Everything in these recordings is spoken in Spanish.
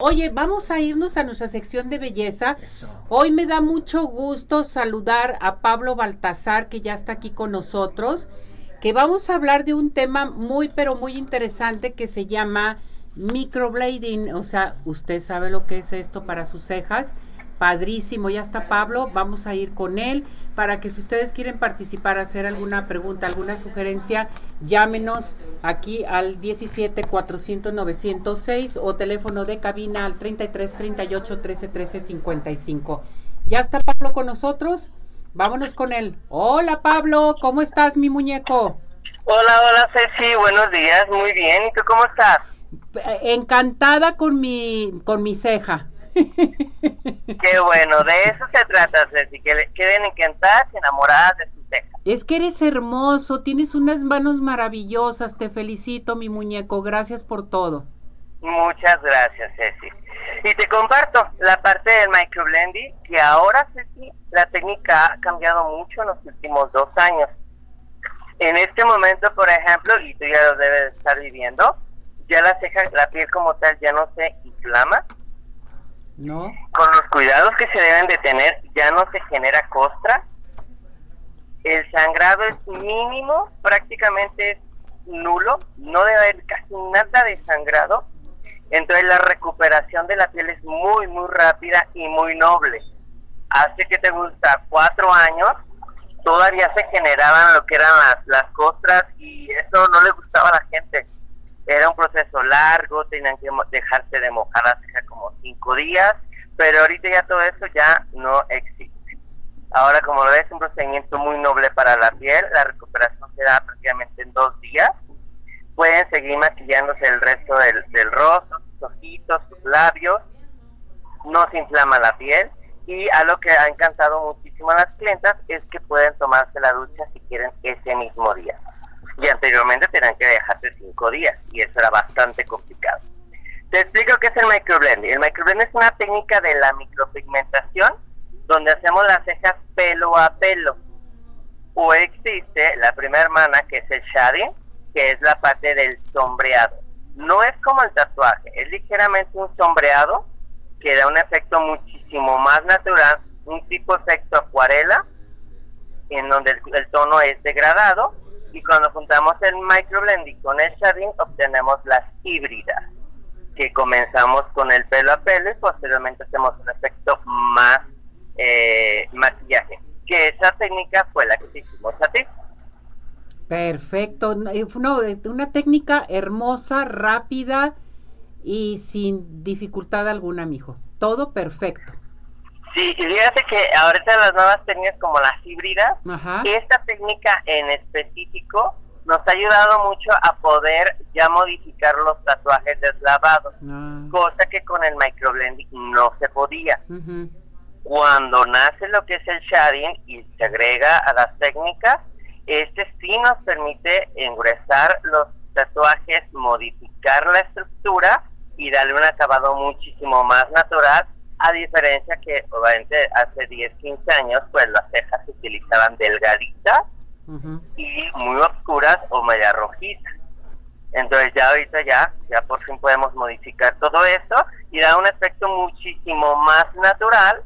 Oye, vamos a irnos a nuestra sección de belleza. Hoy me da mucho gusto saludar a Pablo Baltasar, que ya está aquí con nosotros, que vamos a hablar de un tema muy, pero muy interesante que se llama microblading. O sea, usted sabe lo que es esto para sus cejas Padrísimo, ya está Pablo, vamos a ir con él para que si ustedes quieren participar, hacer alguna pregunta, alguna sugerencia, llámenos aquí al 17 400 906 o teléfono de cabina al 33 38 13 13 55. ¿Ya está Pablo con nosotros? Vámonos con él. Hola Pablo, ¿cómo estás mi muñeco? Hola, hola Ceci, buenos días, muy bien. ¿Y tú cómo estás? Encantada con mi, con mi ceja. Qué bueno, de eso se trata, Ceci, que queden encantadas y enamoradas de su cejas. Es que eres hermoso, tienes unas manos maravillosas, te felicito, mi muñeco, gracias por todo. Muchas gracias, Ceci. Y te comparto la parte del microblending, que ahora, Ceci, la técnica ha cambiado mucho en los últimos dos años. En este momento, por ejemplo, y tú ya lo debes estar viviendo, ya la ceja, la piel como tal ya no se inflama, no. Con los cuidados que se deben de tener, ya no se genera costra. El sangrado es mínimo, prácticamente es nulo, no debe haber casi nada de sangrado. Entonces la recuperación de la piel es muy, muy rápida y muy noble. Hace que te gusta cuatro años, todavía se generaban lo que eran las, las costras y eso no le gustaba a la gente era un proceso largo, tenían que dejarse de mojar la ceja como cinco días, pero ahorita ya todo eso ya no existe. Ahora, como lo ves, es un procedimiento muy noble para la piel, la recuperación se da prácticamente en dos días. Pueden seguir maquillándose el resto del, del rostro, sus ojitos, sus labios, no se inflama la piel y a lo que ha encantado muchísimo a las clientas es que pueden tomarse la ducha si quieren ese mismo día y anteriormente tenían que dejarse cinco días y eso era bastante complicado. Te explico qué es el microblending. El microblending es una técnica de la micropigmentación donde hacemos las cejas pelo a pelo. O existe la primera hermana que es el shading, que es la parte del sombreado. No es como el tatuaje, es ligeramente un sombreado que da un efecto muchísimo más natural, un tipo efecto acuarela, en donde el tono es degradado y cuando juntamos el microblending con el shading obtenemos las híbridas que comenzamos con el pelo a pelo y posteriormente hacemos un efecto más eh, maquillaje que esa técnica fue la que hicimos a ti. Perfecto. Eh, no, eh, una técnica hermosa rápida y sin dificultad alguna mijo. Todo perfecto. Sí, y fíjate que ahorita las nuevas técnicas como las híbridas, esta técnica en específico nos ha ayudado mucho a poder ya modificar los tatuajes deslavados, ah. cosa que con el microblending no se podía. Cuando nace lo que es el shading y se agrega a las técnicas, este sí nos permite engruesar los tatuajes, modificar la estructura y darle un acabado muchísimo más natural a diferencia que obviamente hace 10, 15 años pues las cejas se utilizaban delgaditas y muy oscuras o media rojizas. Entonces ya ahorita ya, ya por fin podemos modificar todo eso y da un efecto muchísimo más natural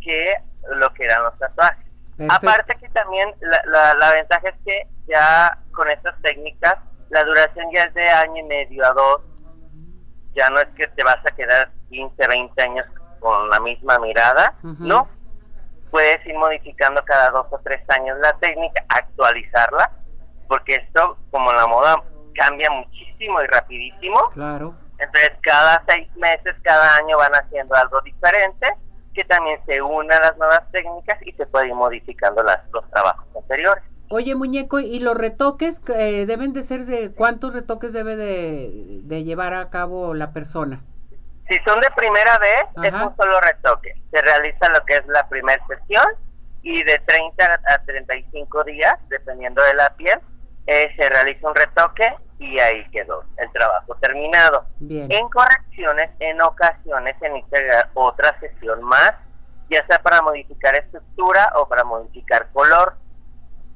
que lo que eran los tatuajes. Aparte que también la, la, ventaja es que ya con estas técnicas la duración ya es de año y medio a dos. Ya no es que te vas a quedar 15, 20 años con la misma mirada, ¿no? Puedes ir modificando cada dos o tres años la técnica, actualizarla, porque esto, como la moda, cambia muchísimo y rapidísimo. Claro. Entonces, cada seis meses, cada año van haciendo algo diferente, que también se une a las nuevas técnicas y se puede ir modificando las, los trabajos anteriores. Oye, muñeco, ¿y los retoques eh, deben de ser de cuántos retoques debe de, de llevar a cabo la persona? Si son de primera vez, es un solo retoque. Se realiza lo que es la primera sesión y de 30 a 35 días, dependiendo de la piel, eh, se realiza un retoque y ahí quedó el trabajo terminado. En correcciones, en ocasiones se necesita otra sesión más, ya sea para modificar estructura o para modificar color.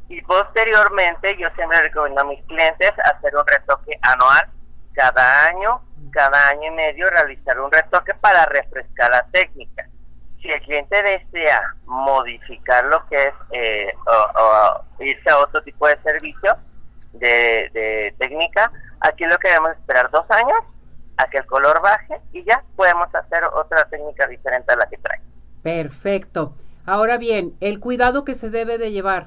Y posteriormente yo siempre recomiendo a mis clientes hacer un retoque anual cada año cada año y medio realizar un retoque para refrescar la técnica. Si el cliente desea modificar lo que es eh, o, irse a otro tipo de servicio de, de técnica, aquí lo que debemos esperar dos años a que el color baje y ya podemos hacer otra técnica diferente a la que trae. Perfecto. Ahora bien, el cuidado que se debe de llevar.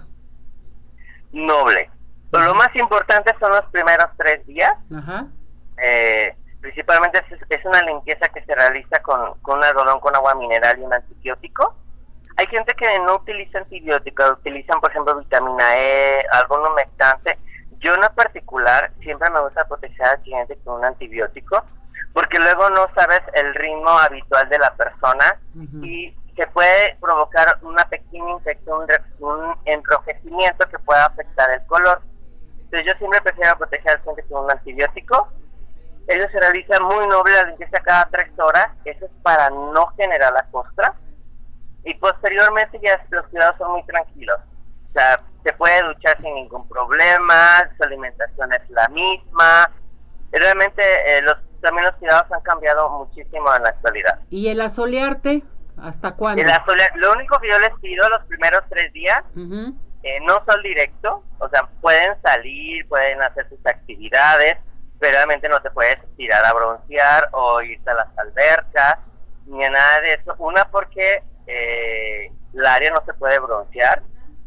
Noble. lo más importante son los primeros tres días. Eh, principalmente es, una limpieza que se realiza con, con un algodón con agua mineral y un antibiótico. Hay gente que no utiliza antibióticos, utilizan por ejemplo vitamina E, algún humectante. Yo en particular siempre me gusta proteger al cliente con un antibiótico porque luego no sabes el ritmo habitual de la persona y se puede provocar una pequeña infección, un enrojecimiento que pueda afectar el color. Entonces yo siempre prefiero proteger al cliente con un antibiótico. Ellos se realiza muy noble la limpieza cada tres horas, eso es para no generar la costra. Y posteriormente ya los cuidados son muy tranquilos. O sea, se puede duchar sin ningún problema, su alimentación es la misma. Realmente eh, los también los cuidados han cambiado muchísimo en la actualidad. ¿Y el asolearte? ¿Hasta cuándo? El lo único que yo les pido los primeros tres días, eh, no sol directo, o sea, pueden salir, pueden hacer sus actividades, pero realmente no te puedes tirar a broncear o irte a las albercas, ni a nada de eso. Una porque eh, el área no se puede broncear,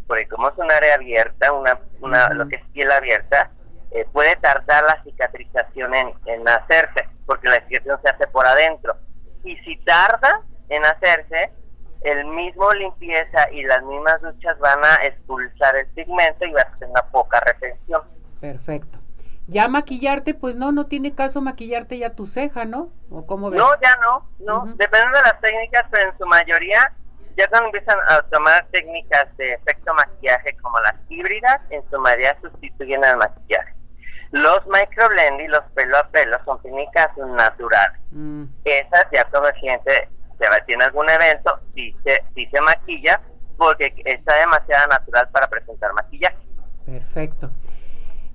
porque como es un área abierta, una, una lo que es piel abierta, eh, puede tardar la cicatrización en, en, hacerse, porque la cicatrización se hace por adentro. Y si tarda en hacerse, el mismo limpieza y las mismas duchas van a expulsar el pigmento y va a tener una. Ya maquillarte, pues no, no tiene caso maquillarte ya tu ceja, ¿no? ¿O cómo ves? No, ya no, no. Depende de las técnicas, pero en su mayoría, ya cuando empiezan a tomar técnicas de efecto maquillaje como las híbridas, en su mayoría sustituyen al maquillaje. Los microblending, los pelo a pelo, son técnicas naturales. Mm. Esas ya como el cliente se tiene algún evento, sí se, se maquilla, porque está demasiado natural para presentar maquillaje. Perfecto.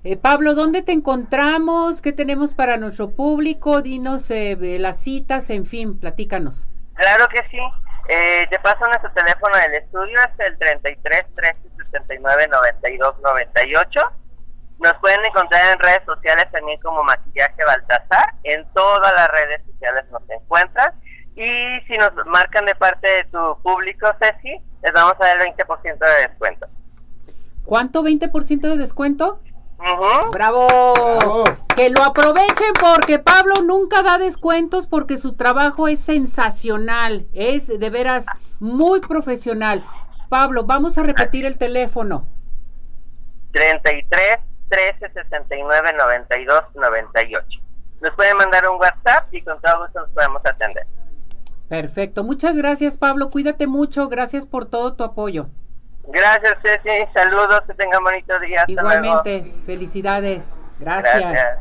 Eh, Pablo, ¿dónde te encontramos? ¿Qué tenemos para nuestro público? Dinos eh, las citas, en fin, platícanos. Claro que sí. Eh, te paso nuestro teléfono del estudio, es el 33 13 69 92 98 nos pueden encontrar en redes sociales también como Maquillaje Baltasar. En todas las redes sociales nos encuentran. Y si nos marcan de parte de tu público, Ceci, les vamos a dar el 20% de descuento. ¿Cuánto 20% de descuento? ¡Bravo! Que lo aprovechen porque Pablo nunca da descuentos porque su trabajo es sensacional, es de veras muy profesional. Pablo, vamos a repetir el teléfono. 33 13 69 92 98. Nos pueden mandar un WhatsApp y con todo gusto nos podemos atender. Perfecto. Muchas gracias, Pablo. Cuídate mucho. Gracias por todo tu apoyo. Gracias, Ceci. Saludos. Que tengan bonito día. Igualmente. Felicidades. gracias.